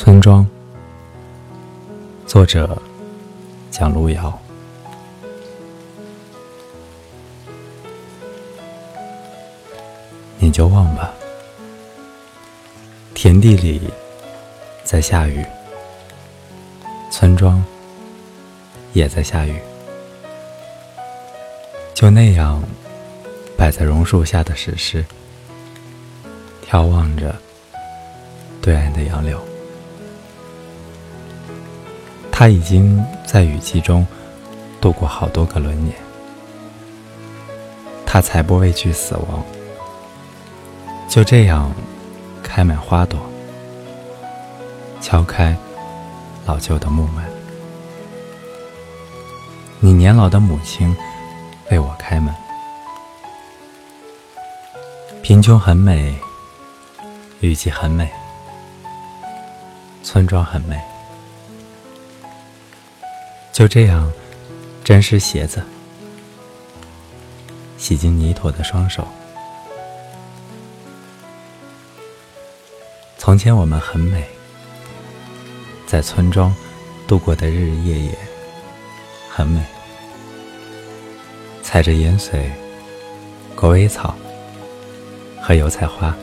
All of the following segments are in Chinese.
村庄，作者蒋路遥。你就忘吧，田地里在下雨，村庄也在下雨，就那样摆在榕树下的石狮，眺望着对岸的杨柳。他已经在雨季中度过好多个轮年，他才不畏惧死亡，就这样开满花朵，敲开老旧的木门。你年老的母亲为我开门。贫穷很美，雨季很美，村庄很美。就这样，沾湿鞋子，洗净泥土的双手。从前我们很美，在村庄度过的日日夜夜很美，踩着盐水、狗尾草和油菜花，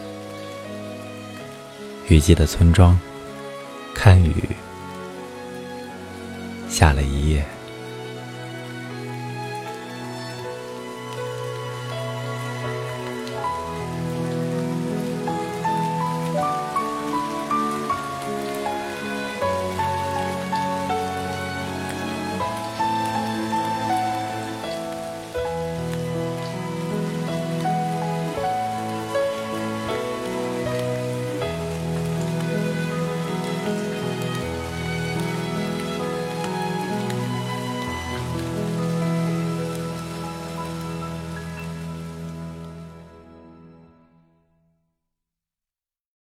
雨季的村庄，看雨。下了一夜。